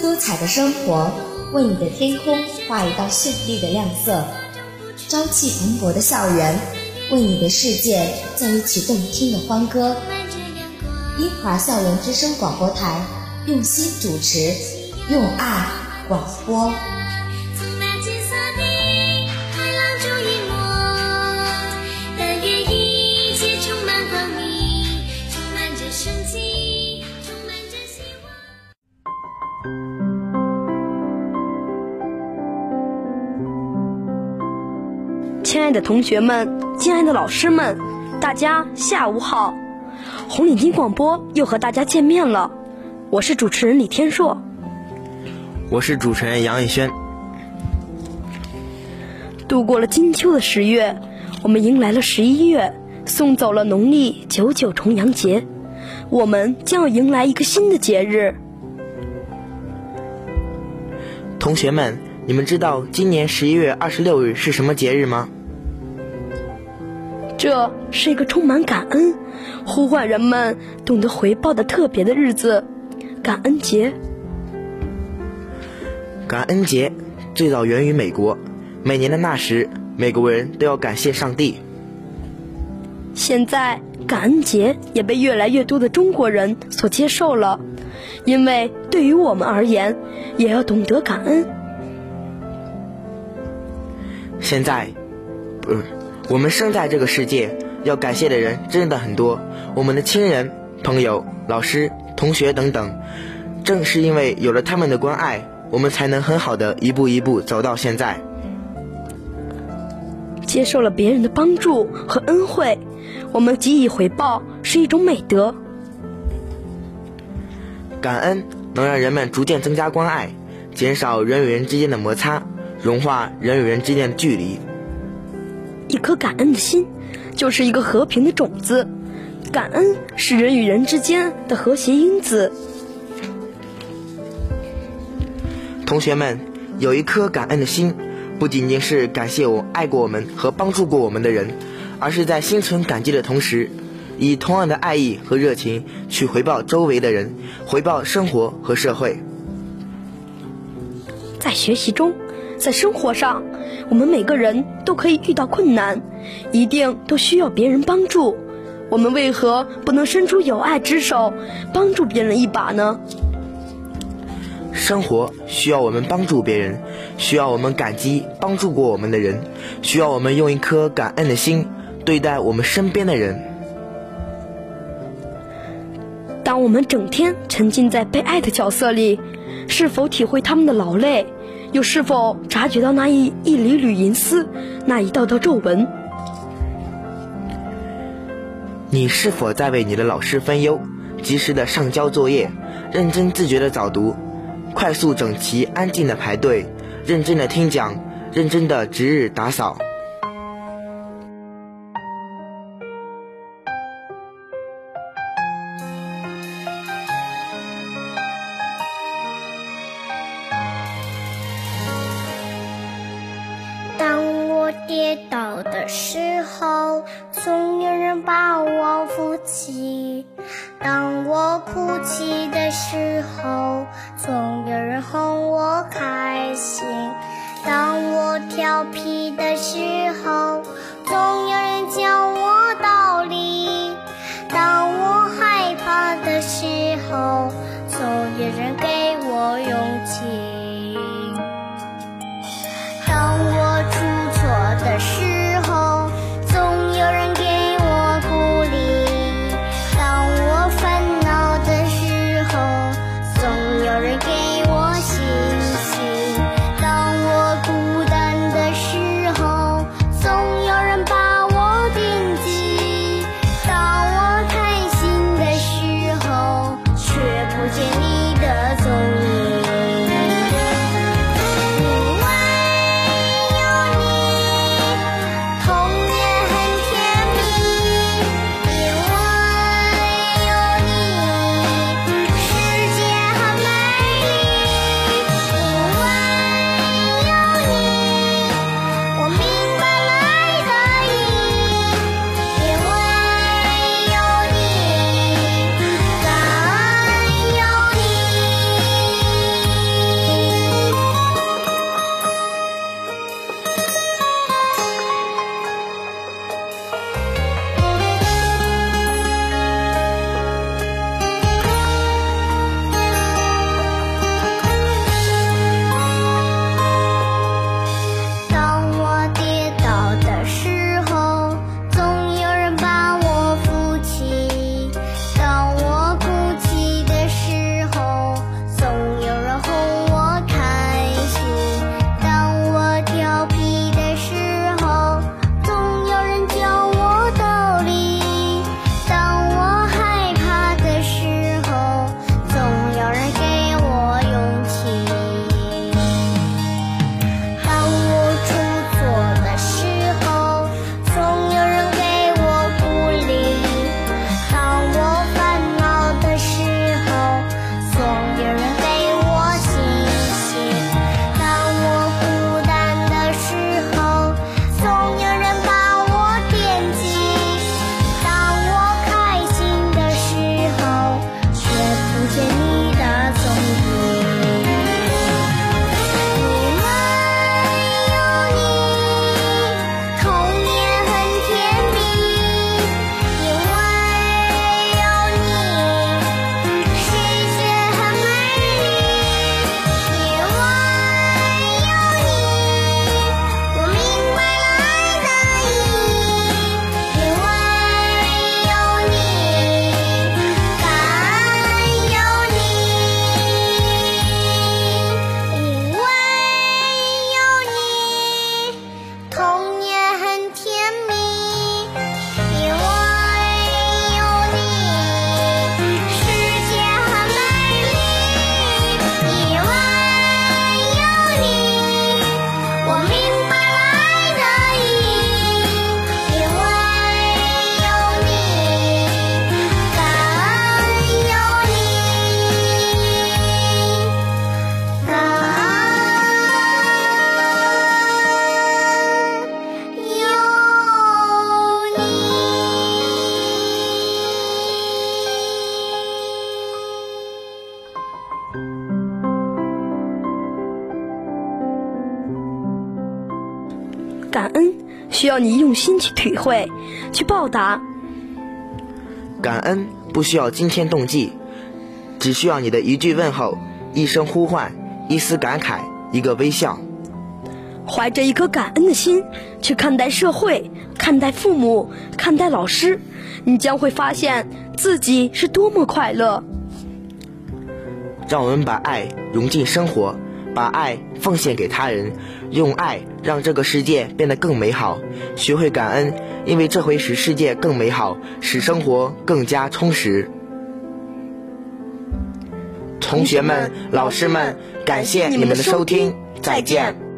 多彩的生活，为你的天空画一道绚丽的亮色；朝气蓬勃的校园，为你的世界奏一曲动听的欢歌。英华校园之声广播台，用心主持，用爱广播。亲爱的同学们，亲爱的老师们，大家下午好！红领巾广播又和大家见面了，我是主持人李天硕，我是主持人杨逸轩。度过了金秋的十月，我们迎来了十一月，送走了农历九九重阳节，我们将要迎来一个新的节日。同学们，你们知道今年十一月二十六日是什么节日吗？这是一个充满感恩、呼唤人们懂得回报的特别的日子——感恩节。感恩节最早源于美国，每年的那时，美国人都要感谢上帝。现在，感恩节也被越来越多的中国人所接受了，因为对于我们而言，也要懂得感恩。现在，不。我们生在这个世界，要感谢的人真的很多。我们的亲人、朋友、老师、同学等等，正是因为有了他们的关爱，我们才能很好的一步一步走到现在。接受了别人的帮助和恩惠，我们给予回报是一种美德。感恩能让人们逐渐增加关爱，减少人与人之间的摩擦，融化人与人之间的距离。一颗感恩的心，就是一个和平的种子。感恩是人与人之间的和谐因子。同学们，有一颗感恩的心，不仅仅是感谢我爱过我们和帮助过我们的人，而是在心存感激的同时，以同样的爱意和热情去回报周围的人，回报生活和社会。在学习中，在生活上。我们每个人都可以遇到困难，一定都需要别人帮助。我们为何不能伸出友爱之手，帮助别人一把呢？生活需要我们帮助别人，需要我们感激帮助过我们的人，需要我们用一颗感恩的心对待我们身边的人。当我们整天沉浸在被爱的角色里，是否体会他们的劳累？又是否察觉到那一一缕缕银丝，那一道道皱纹？你是否在为你的老师分忧，及时的上交作业，认真自觉的早读，快速整齐安静的排队，认真的听讲，认真的值日打扫？跌倒的时候，总有人把我扶起；当我哭泣的时候，总有人哄我开心；当我调皮的时候，需要你用心去体会，去报答。感恩不需要惊天动地，只需要你的一句问候、一声呼唤、一丝感慨、一个微笑。怀着一颗感恩的心去看待社会、看待父母、看待老师，你将会发现自己是多么快乐。让我们把爱融进生活，把爱奉献给他人，用爱让这个世界变得更美好。学会感恩，因为这会使世界更美好，使生活更加充实。同学们、老师们，感谢你们的收听，再见。